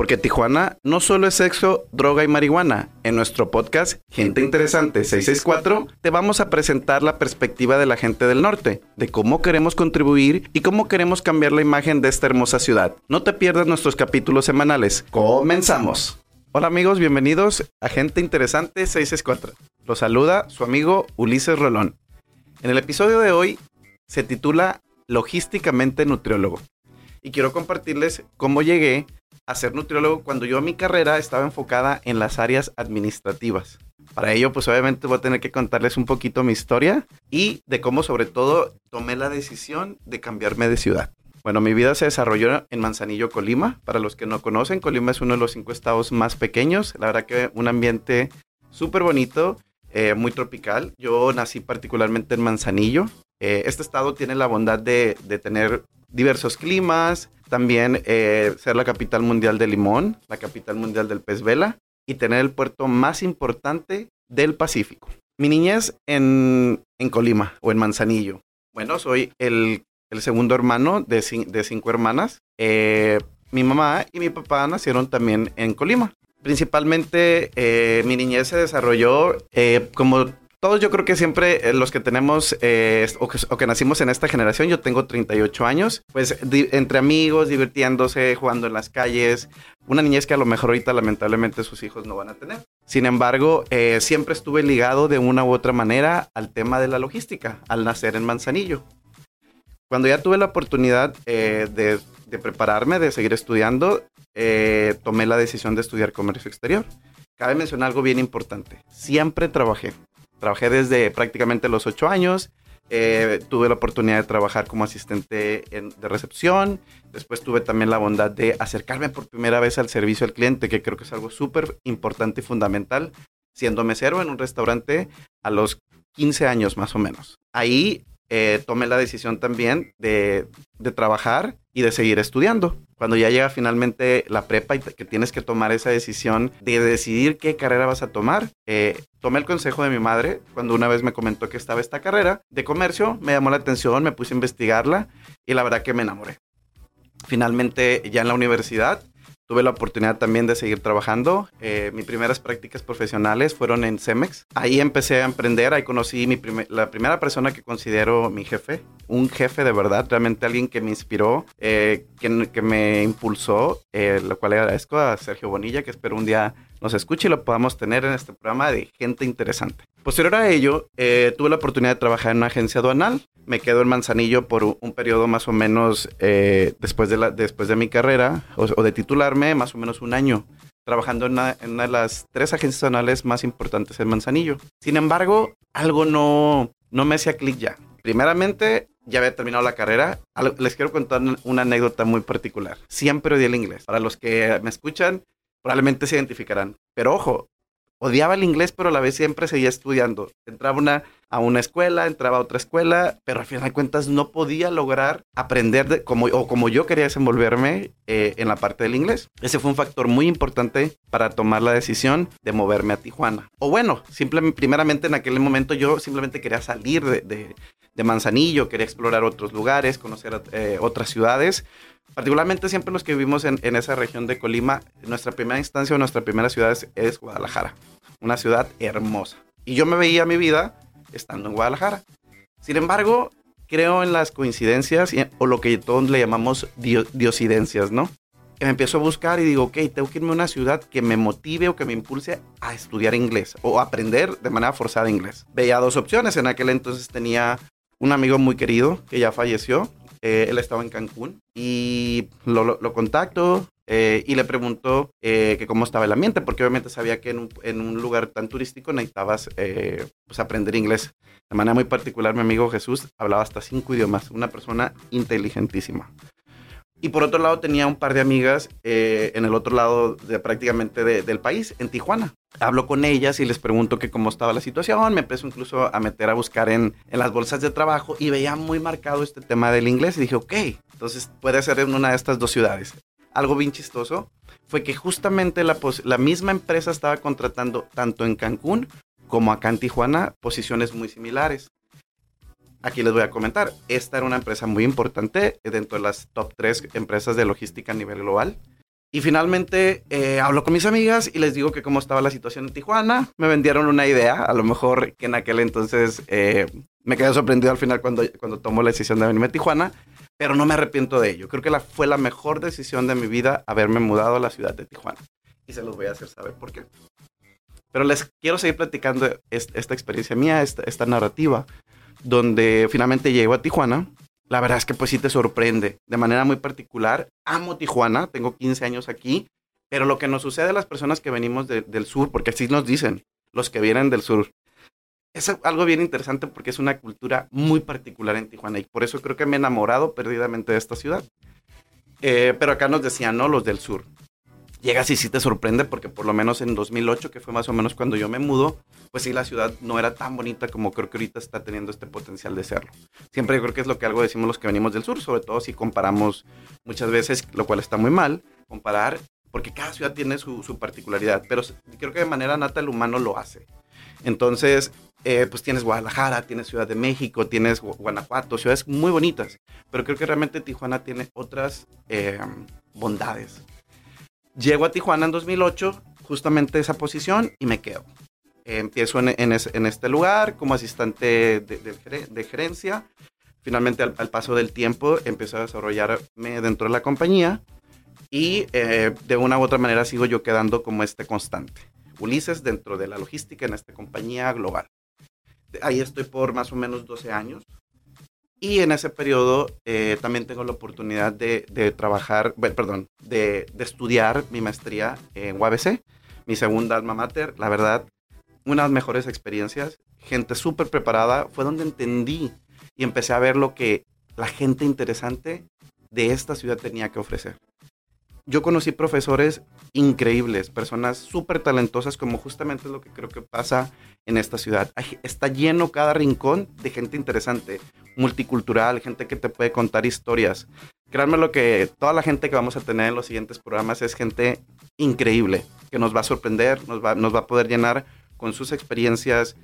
Porque Tijuana no solo es sexo, droga y marihuana. En nuestro podcast, Gente Interesante 664, te vamos a presentar la perspectiva de la gente del norte, de cómo queremos contribuir y cómo queremos cambiar la imagen de esta hermosa ciudad. No te pierdas nuestros capítulos semanales. ¡Comenzamos! Hola amigos, bienvenidos a Gente Interesante 664. Los saluda su amigo Ulises Rolón. En el episodio de hoy se titula Logísticamente Nutriólogo. Y quiero compartirles cómo llegué a ser nutriólogo cuando yo mi carrera estaba enfocada en las áreas administrativas. Para ello, pues obviamente voy a tener que contarles un poquito mi historia y de cómo sobre todo tomé la decisión de cambiarme de ciudad. Bueno, mi vida se desarrolló en Manzanillo, Colima. Para los que no conocen, Colima es uno de los cinco estados más pequeños. La verdad que un ambiente súper bonito, eh, muy tropical. Yo nací particularmente en Manzanillo. Eh, este estado tiene la bondad de, de tener diversos climas, también eh, ser la capital mundial del limón, la capital mundial del pez vela y tener el puerto más importante del Pacífico. Mi niñez en, en Colima o en Manzanillo. Bueno, soy el, el segundo hermano de, cinco hermanas. Eh, mi mamá y mi papá nacieron también en Colima. Principalmente eh, mi niñez se desarrolló como todos yo creo que siempre eh, los que tenemos eh, o, que, nacimos en esta generación, yo tengo 38 años, pues entre amigos, divirtiéndose, jugando en las calles, una niñez que a lo mejor ahorita lamentablemente sus hijos no van a tener. Sin embargo, eh, siempre estuve ligado de una u otra manera al tema de la logística, al nacer en Manzanillo. Cuando ya tuve la oportunidad de, de, prepararme, de seguir estudiando, tomé la decisión de estudiar comercio exterior. Cabe mencionar algo bien importante. Siempre trabajé. Trabajé desde prácticamente los ocho años. Eh, tuve la oportunidad de trabajar como asistente de recepción. Después tuve también la bondad de acercarme por primera vez al servicio al cliente, que creo que es algo súper importante y fundamental, siendo mesero en un restaurante a los 15 años más o menos. Ahí eh, tomé la decisión también de trabajar y de seguir estudiando cuando ya llega finalmente la prepa y que tienes que tomar esa decisión de decidir qué carrera vas a tomar, eh, tomé el consejo de mi madre cuando una vez me comentó que estaba esta carrera de comercio, me llamó la atención, me puse a investigarla y la verdad que me enamoré. Finalmente ya en la universidad Tuve la oportunidad también de seguir trabajando. Eh, mis primeras prácticas profesionales fueron en Cemex. Ahí empecé a emprender, ahí conocí mi la primera persona que considero mi jefe, un jefe de verdad, realmente alguien que me inspiró, eh, que, que, me impulsó, eh, lo cual agradezco a Sergio Bonilla, que espero un día nos escuche y lo podamos tener en este programa de gente interesante. Posterior a ello, eh, tuve la oportunidad de trabajar en una agencia aduanal. Me quedo en Manzanillo por un, periodo más o menos eh, después, de la, después de mi carrera o, de titularme, más o menos un año, trabajando en una, en una, de las tres agencias aduanales más importantes en Manzanillo. Sin embargo, algo no, no me hacía clic ya. Primeramente, ya había terminado la carrera. Les quiero contar una anécdota muy particular. Siempre odié el inglés. Para los que me escuchan, probablemente se identificarán. Pero ojo, odiaba el inglés, pero a la vez siempre seguía estudiando. Entraba a una escuela, entraba a otra escuela, pero al final de cuentas no podía lograr aprender de, como, o como yo quería desenvolverme eh, en la parte del inglés. Ese fue un factor muy importante para tomar la decisión de moverme a Tijuana. O bueno, simplemente, primeramente en aquel momento yo simplemente quería salir de, Manzanillo, quería explorar otros lugares, conocer eh, otras ciudades particularmente siempre los que vivimos en, esa región de Colima, nuestra primera instancia o nuestra primera ciudad es, Guadalajara, una ciudad hermosa. Y yo me veía mi vida estando en Guadalajara. Sin embargo, creo en las coincidencias o lo que todos le llamamos diosidencias, ¿no? Que me empiezo a buscar y digo, ok, tengo que irme a una ciudad que me motive o que me impulse a estudiar inglés o aprender de manera forzada inglés. Veía dos opciones. En aquel entonces tenía un amigo muy querido que ya falleció, eh, él estaba en Cancún y lo, lo, eh, y le pregunto eh, que cómo estaba el ambiente, porque obviamente sabía que en un, en un lugar tan turístico necesitabas pues aprender inglés. De manera muy particular, mi amigo Jesús hablaba hasta cinco idiomas, una persona inteligentísima. Y por otro lado tenía un par de amigas eh, en el otro lado de prácticamente del país, en Tijuana. Hablo con ellas y les pregunto que cómo estaba la situación. Me empezó incluso a meter a buscar en, en, las bolsas de trabajo y veía muy marcado este tema del inglés y dije, ok, entonces puede ser en una de estas dos ciudades. Algo bien chistoso fue que justamente la, la misma empresa estaba contratando tanto en Cancún como acá en Tijuana posiciones muy similares aquí les voy a comentar. Esta era una empresa muy importante dentro de las top 3 empresas de logística a nivel global. Y finalmente eh, hablo con mis amigas y les digo que cómo estaba la situación en Tijuana. Me vendieron una idea, a lo mejor que en aquel entonces eh, me quedé sorprendido al final cuando, cuando tomo la decisión de venirme a Tijuana, pero no me arrepiento de ello. Creo que la, fue la mejor decisión de mi vida haberme mudado a la ciudad de Tijuana. Y se los voy a hacer saber por qué. Pero les quiero seguir platicando esta, experiencia mía, esta, esta narrativa, donde finalmente llego a Tijuana. La verdad es que pues sí te sorprende de manera muy particular. Amo Tijuana, tengo 15 años aquí, pero lo que nos sucede a las personas que venimos del sur, porque así nos dicen, los que vienen del sur, es algo bien interesante porque es una cultura muy particular en Tijuana y por eso creo que me he enamorado perdidamente de esta ciudad. Eh, pero acá nos decían, ¿no? Los del sur llegas y sí te sorprende porque por lo menos en 2008, que fue más o menos cuando yo me mudo, pues sí, la ciudad no era tan bonita como creo que ahorita está teniendo este potencial de serlo. Siempre creo que es lo que algo decimos los que venimos del sur, sobre todo si comparamos muchas veces, lo cual está muy mal, comparar, porque cada ciudad tiene su, particularidad, pero creo que de manera nata el humano lo hace. Entonces, eh, pues tienes Guadalajara, tienes Ciudad de México, tienes Guanajuato, ciudades muy bonitas, pero creo que realmente Tijuana tiene otras eh, bondades Llego a Tijuana en 2008, justamente esa posición, y me quedo. empiezo en, este lugar como asistente de, gerencia. Finalmente, al, paso del tiempo, empiezo a desarrollarme dentro de la compañía y eh, de una u otra manera sigo yo quedando como este constante. Ulises dentro de la logística en esta compañía global. Ahí estoy por más o menos 12 años. Y en ese periodo eh, también tengo la oportunidad de, trabajar, perdón, de, estudiar mi maestría en UABC, mi segunda alma mater. La verdad, una de las mejores experiencias, gente súper preparada, fue donde entendí y empecé a ver lo que la gente interesante de esta ciudad tenía que ofrecer yo conocí profesores increíbles, personas súper talentosas, como justamente lo que creo que pasa en esta ciudad. Está lleno cada rincón de gente interesante, multicultural, gente que te puede contar historias. Créanme lo que toda la gente que vamos a tener en los siguientes programas es gente increíble, que nos va a sorprender, nos va a poder llenar con sus experiencias,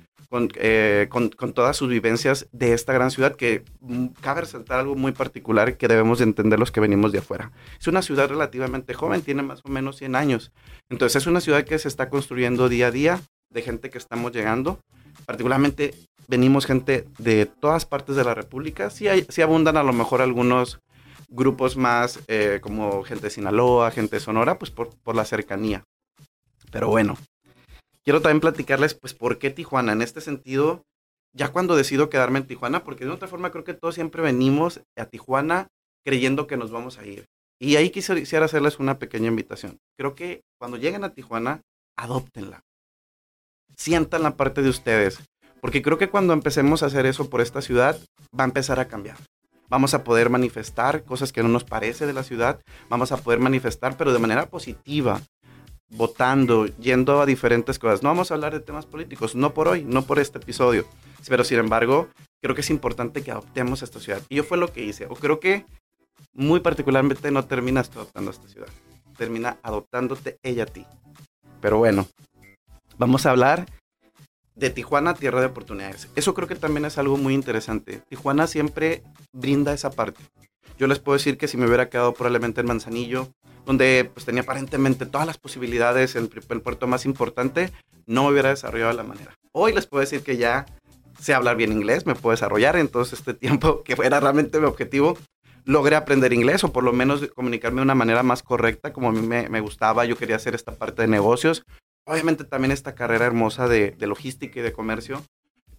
eh, con, con, todas sus vivencias de esta gran ciudad que mm, cabe resaltar algo muy particular que debemos de entender los que venimos de afuera. Es una ciudad relativamente joven, tiene más o menos 100 años. Entonces es una ciudad que se está construyendo día a día de gente que estamos llegando. Particularmente venimos gente de todas partes de la República. Sí, hay, sí abundan a lo mejor algunos grupos más eh, como gente de Sinaloa, gente de Sonora, pues por, por la cercanía. Pero bueno, quiero también platicarles, pues, por qué Tijuana. En este sentido, ya cuando decido quedarme en Tijuana, porque de otra forma creo que todos siempre venimos a Tijuana creyendo que nos vamos a ir. Y ahí quisiera hacerles una pequeña invitación. Creo que cuando lleguen a Tijuana, adóptenla. Sientan la parte de ustedes. Porque creo que cuando empecemos a hacer eso por esta ciudad, va a empezar a cambiar. Vamos a poder manifestar cosas que no nos parece de la ciudad. Vamos a poder manifestar, pero de manera positiva votando, yendo a diferentes cosas. No vamos a hablar de temas políticos, no por hoy, no por este episodio, pero sin embargo, creo que es importante que adoptemos esta ciudad. Y yo fue lo que hice, o creo que muy particularmente no terminas adoptando esta ciudad, termina adoptándote ella a ti. Pero bueno, vamos a hablar de Tijuana, tierra de oportunidades. Eso creo que también es algo muy interesante. Tijuana siempre brinda esa parte. Yo les puedo decir que si me hubiera quedado probablemente en Manzanillo, donde pues tenía aparentemente todas las posibilidades, el, el puerto más importante, no me hubiera desarrollado de la manera. Hoy les puedo decir que ya sé hablar bien inglés, me puedo desarrollar, entonces este tiempo que era realmente mi objetivo, logré aprender inglés o por lo menos comunicarme de una manera más correcta como a mí me, me gustaba, yo quería hacer esta parte de negocios. Obviamente también esta carrera hermosa de, de logística y de comercio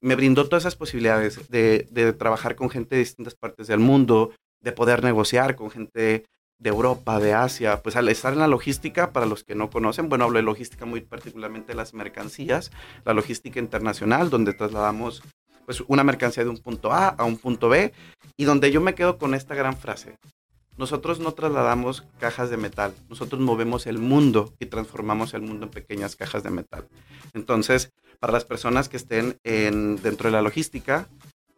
me brindó todas esas posibilidades de, de, trabajar con gente de distintas partes del mundo, de poder negociar con gente de Europa, de Asia, pues al estar en la logística, para los que no conocen, bueno, hablo de logística muy particularmente las mercancías, la logística internacional, donde trasladamos pues una mercancía de un punto A a un punto B, y donde yo me quedo con esta gran frase. Nosotros no trasladamos cajas de metal, nosotros movemos el mundo y transformamos el mundo en pequeñas cajas de metal. Entonces, para las personas que estén en, dentro de la logística,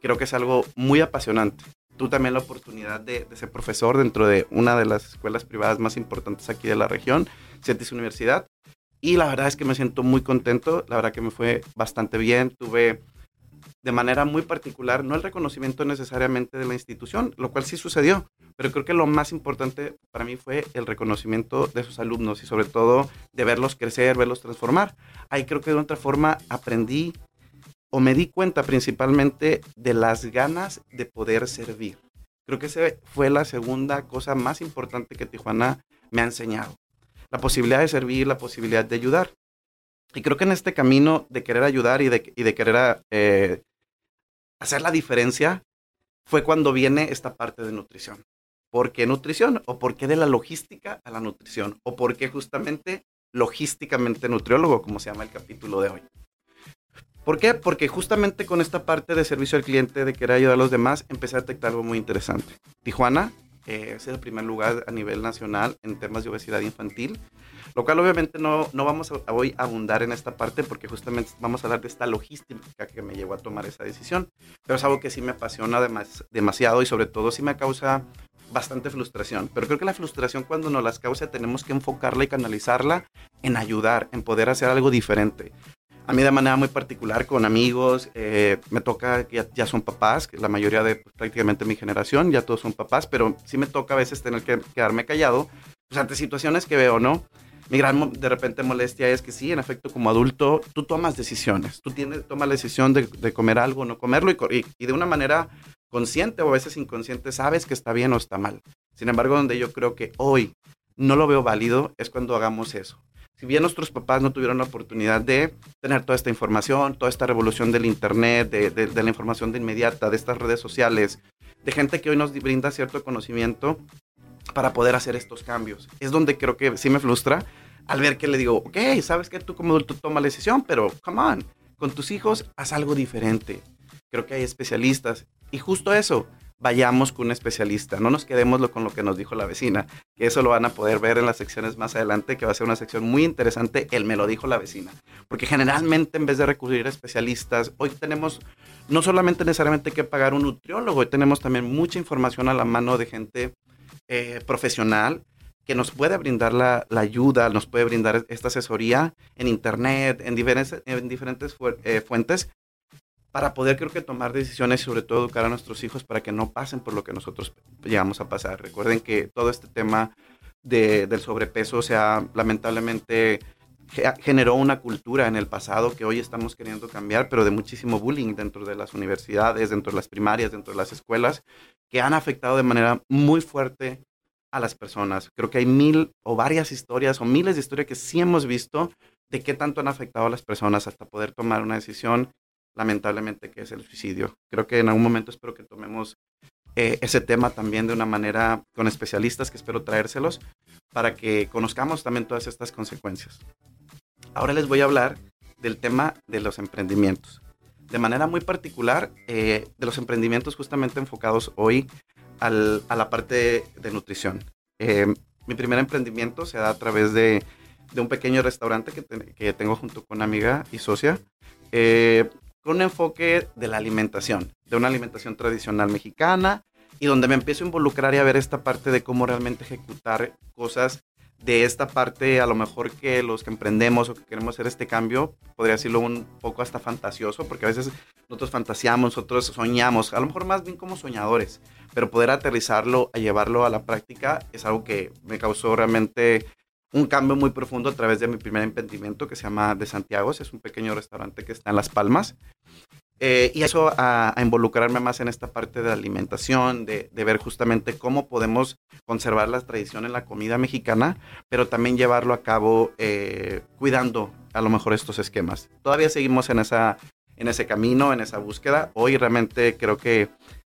creo que es algo muy apasionante tú también la oportunidad de, ser profesor dentro de una de las escuelas privadas más importantes aquí de la región, CETIS Universidad. Y la verdad es que me siento muy contento, la verdad que me fue bastante bien, tuve de manera muy particular, no el reconocimiento necesariamente de la institución, lo cual sí sucedió, pero creo que lo más importante para mí fue el reconocimiento de sus alumnos y sobre todo de verlos crecer, verlos transformar. Ahí creo que de otra forma aprendí o me di cuenta principalmente de las ganas de poder servir. Creo que esa fue la segunda cosa más importante que Tijuana me ha enseñado. La posibilidad de servir, la posibilidad de ayudar. Y creo que en este camino de querer ayudar y de, y de querer eh, hacer la diferencia fue cuando viene esta parte de nutrición. ¿Por qué nutrición? ¿O por qué de la logística a la nutrición? ¿O por qué justamente logísticamente nutriólogo, como se llama el capítulo de hoy? ¿Por qué? Porque justamente con esta parte de servicio al cliente, de querer ayudar a los demás, empecé a detectar algo muy interesante. Tijuana eh, es el primer lugar a nivel nacional en temas de obesidad infantil, lo cual obviamente no, no vamos a, hoy a abundar en esta parte porque justamente vamos a hablar de esta logística que me llevó a tomar esa decisión, pero es algo que sí me apasiona demasiado y sobre todo sí me causa bastante frustración, pero creo que la frustración cuando nos las causa tenemos que enfocarla y canalizarla en ayudar, en poder hacer algo diferente a mí de manera muy particular con amigos, eh, me toca, ya, ya son papás, la mayoría de pues, prácticamente mi generación, ya todos son papás, pero sí me toca a veces tener que quedarme callado, pues ante situaciones que veo, ¿no? Mi gran de repente molestia es que sí, en efecto, como adulto, tú tomas decisiones, tú tienes, tomas la decisión de, comer algo o no comerlo y, y de una manera consciente o a veces inconsciente sabes que está bien o está mal. Sin embargo, donde yo creo que hoy no lo veo válido es cuando hagamos eso si bien nuestros papás no tuvieron la oportunidad de tener toda esta información, toda esta revolución del Internet, de, la información de inmediata, de estas redes sociales, de gente que hoy nos brinda cierto conocimiento para poder hacer estos cambios. Es donde creo que sí me frustra al ver que le digo, ok, sabes que tú como adulto tomas la decisión, pero come on, con tus hijos haz algo diferente. Creo que hay especialistas y justo eso, vayamos con un especialista, no nos quedemos con lo que nos dijo la vecina, que eso lo van a poder ver en las secciones más adelante, que va a ser una sección muy interesante, él me lo dijo la vecina, porque generalmente en vez de recurrir a especialistas, hoy tenemos no solamente necesariamente que pagar un nutriólogo, hoy tenemos también mucha información a la mano de gente eh, profesional que nos puede brindar la, ayuda, nos puede brindar esta asesoría en internet, en diferentes, en diferentes eh, fuentes para poder creo que tomar decisiones y sobre todo educar a nuestros hijos para que no pasen por lo que nosotros llegamos a pasar. Recuerden que todo este tema de, del sobrepeso, o sea, lamentablemente generó una cultura en el pasado que hoy estamos queriendo cambiar, pero de muchísimo bullying dentro de las universidades, dentro de las primarias, dentro de las escuelas, que han afectado de manera muy fuerte a las personas. Creo que hay mil o varias historias o miles de historias que sí hemos visto de qué tanto han afectado a las personas hasta poder tomar una decisión lamentablemente, que es el suicidio. Creo que en algún momento espero que tomemos eh, ese tema también de una manera con especialistas, que espero traérselos, para que conozcamos también todas estas consecuencias. Ahora les voy a hablar del tema de los emprendimientos. De manera muy particular, eh, de los emprendimientos justamente enfocados hoy a la parte de, nutrición. Eh, mi primer emprendimiento se da a través de, un pequeño restaurante que, que, tengo junto con una amiga y socia con un enfoque de la alimentación, de una alimentación tradicional mexicana y donde me empiezo a involucrar y a ver esta parte de cómo realmente ejecutar cosas de esta parte, a lo mejor que los que emprendemos o que queremos hacer este cambio, podría decirlo un poco hasta fantasioso, porque a veces nosotros fantaseamos, nosotros soñamos, a lo mejor más bien como soñadores, pero poder aterrizarlo, a llevarlo a la práctica, es algo que me causó realmente un cambio muy profundo a través de mi primer emprendimiento que se llama De Santiago. Es un pequeño restaurante que está en Las Palmas. Eh, y eso a, involucrarme más en esta parte de la alimentación, de, ver justamente cómo podemos conservar la tradición en la comida mexicana, pero también llevarlo a cabo eh, cuidando a lo mejor estos esquemas. Todavía seguimos en, esa, en ese camino, en esa búsqueda. Hoy realmente creo que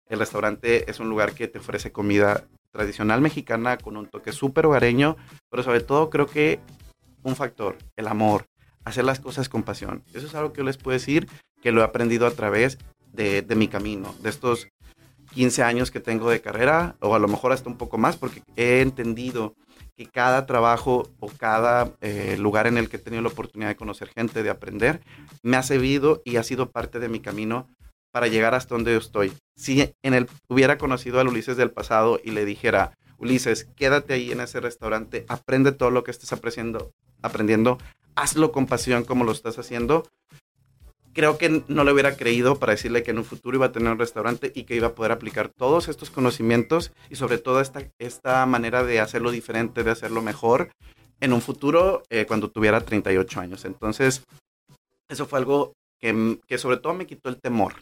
el restaurante es un lugar que te ofrece comida tradicional mexicana con un toque súper hogareño, pero sobre todo creo que un factor, el amor, hacer las cosas con pasión. Eso es algo que yo les puedo decir que lo he aprendido a través de, mi camino, de estos 15 años que tengo de carrera, o a lo mejor hasta un poco más, porque he entendido que cada trabajo o cada eh, lugar en el que he tenido la oportunidad de conocer gente, de aprender, me ha servido y ha sido parte de mi camino para llegar hasta donde yo estoy. Si en el hubiera conocido al Ulises del pasado y le dijera, Ulises, quédate ahí en ese restaurante, aprende todo lo que estés aprendiendo, aprendiendo hazlo con pasión como lo estás haciendo, creo que no le hubiera creído para decirle que en un futuro iba a tener un restaurante y que iba a poder aplicar todos estos conocimientos y sobre todo esta, esta manera de hacerlo diferente, de hacerlo mejor en un futuro eh, cuando tuviera 38 años. Entonces, eso fue algo que, que, sobre todo me quitó el temor.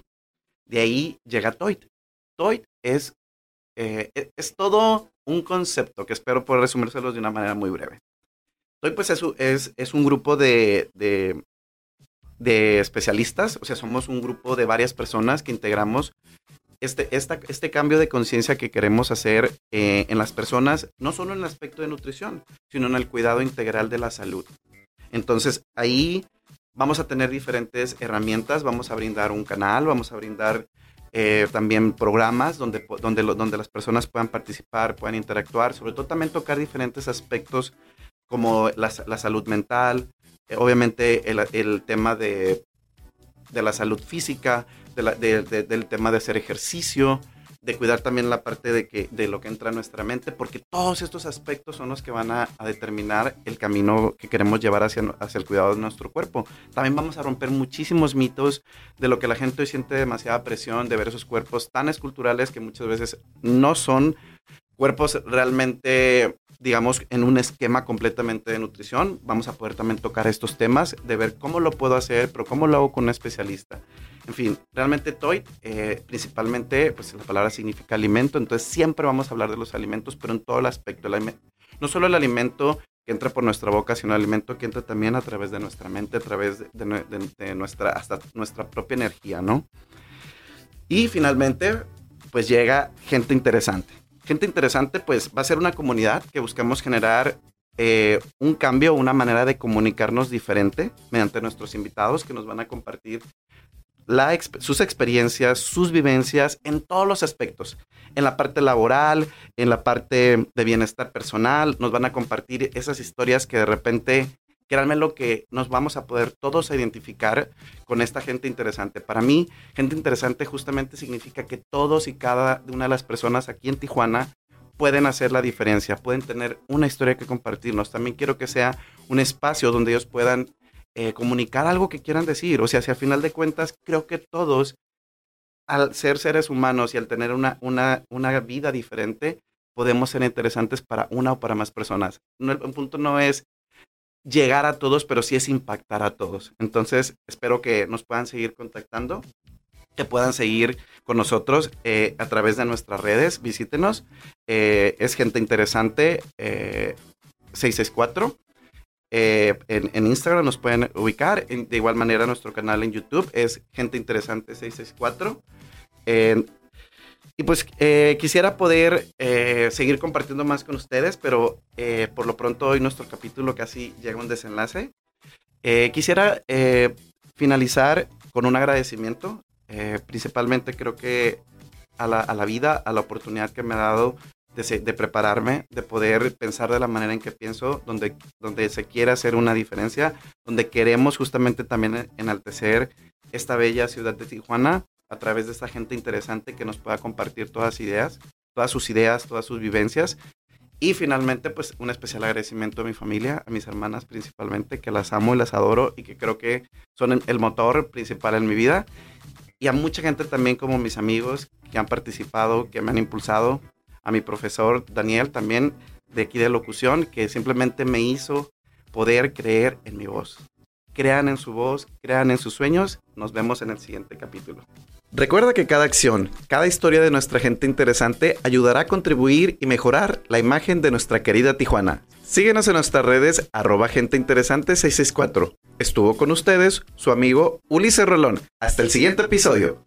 De ahí llega Toit. Toit es, eh, e, es todo un concepto que espero poder resumírselos de una manera muy breve. Toit pues es, es, es un grupo de, de, de, especialistas, o sea, somos un grupo de varias personas que integramos este, esta, este cambio de conciencia que queremos hacer eh, en las personas, no solo en el aspecto de nutrición, sino en el cuidado integral de la salud. Entonces, ahí vamos a tener diferentes herramientas, vamos a brindar un canal, vamos a brindar eh, también programas donde, donde, donde las personas puedan participar, puedan interactuar, sobre todo también tocar diferentes aspectos como la, la salud mental, eh, obviamente el, el, tema de, de la salud física, de del tema de hacer ejercicio, de cuidar también la parte de, que, de lo que entra en nuestra mente, porque todos estos aspectos son los que van a, determinar el camino que queremos llevar hacia, hacia el cuidado de nuestro cuerpo. También vamos a romper muchísimos mitos de lo que la gente hoy siente demasiada presión de ver esos cuerpos tan esculturales que muchas veces no son cuerpos realmente, digamos, en un esquema completamente de nutrición. Vamos a poder también tocar estos temas, de ver cómo lo puedo hacer, pero cómo lo hago con un especialista. En fin, realmente TOY, eh, principalmente, pues la palabra significa alimento, entonces siempre vamos a hablar de los alimentos, pero en todo el aspecto. El no solo el alimento que entra por nuestra boca, sino el alimento que entra también a través de nuestra mente, a través de, de, de nuestra, hasta nuestra propia energía, ¿no? Y finalmente, pues llega gente interesante. Gente interesante, pues va a ser una comunidad que buscamos generar eh, un cambio, una manera de comunicarnos diferente mediante nuestros invitados que nos van a compartir sus experiencias, sus vivencias en todos los aspectos. En la parte laboral, en la parte de bienestar personal, nos van a compartir esas historias que de repente, créanme lo que nos vamos a poder todos identificar con esta gente interesante. Para mí, gente interesante justamente significa que todos y cada una de las personas aquí en Tijuana pueden hacer la diferencia, pueden tener una historia que compartirnos. También quiero que sea un espacio donde ellos puedan eh, comunicar algo que quieran decir. O sea, si al final de cuentas creo que todos, al ser seres humanos y al tener una, una, una vida diferente, podemos ser interesantes para una o para más personas. No, el punto no es llegar a todos, pero sí es impactar a todos. Entonces, espero que nos puedan seguir contactando, que puedan seguir con nosotros eh, a través de nuestras redes. Visítenos. Eh, es gente interesante. 664 eh, en, Instagram nos pueden ubicar. En, de igual manera, nuestro canal en YouTube es Gente Interesante 664. Eh, y pues eh, quisiera poder eh, seguir compartiendo más con ustedes, pero por lo pronto hoy nuestro capítulo casi llega a un desenlace. quisiera finalizar con un agradecimiento. principalmente creo que a la, a la vida, a la oportunidad que me ha dado de, prepararme, de poder pensar de la manera en que pienso, donde, donde se quiere hacer una diferencia, donde queremos justamente también enaltecer esta bella ciudad de Tijuana a través de esta gente interesante que nos pueda compartir todas ideas, todas sus ideas, todas sus vivencias. Y finalmente, pues un especial agradecimiento a mi familia, a mis hermanas principalmente, que las amo y las adoro y que creo que son el motor principal en mi vida. Y a mucha gente también como mis amigos que han participado, que me han impulsado, a mi profesor Daniel también de aquí de locución, que simplemente me hizo poder creer en mi voz. Crean en su voz, crean en sus sueños. Nos vemos en el siguiente capítulo. Recuerda que cada acción, cada historia de nuestra gente interesante ayudará a contribuir y mejorar la imagen de nuestra querida Tijuana. Síguenos en nuestras redes arroba gente interesante 664. Estuvo con ustedes su amigo Ulises Rolón. Hasta el siguiente episodio.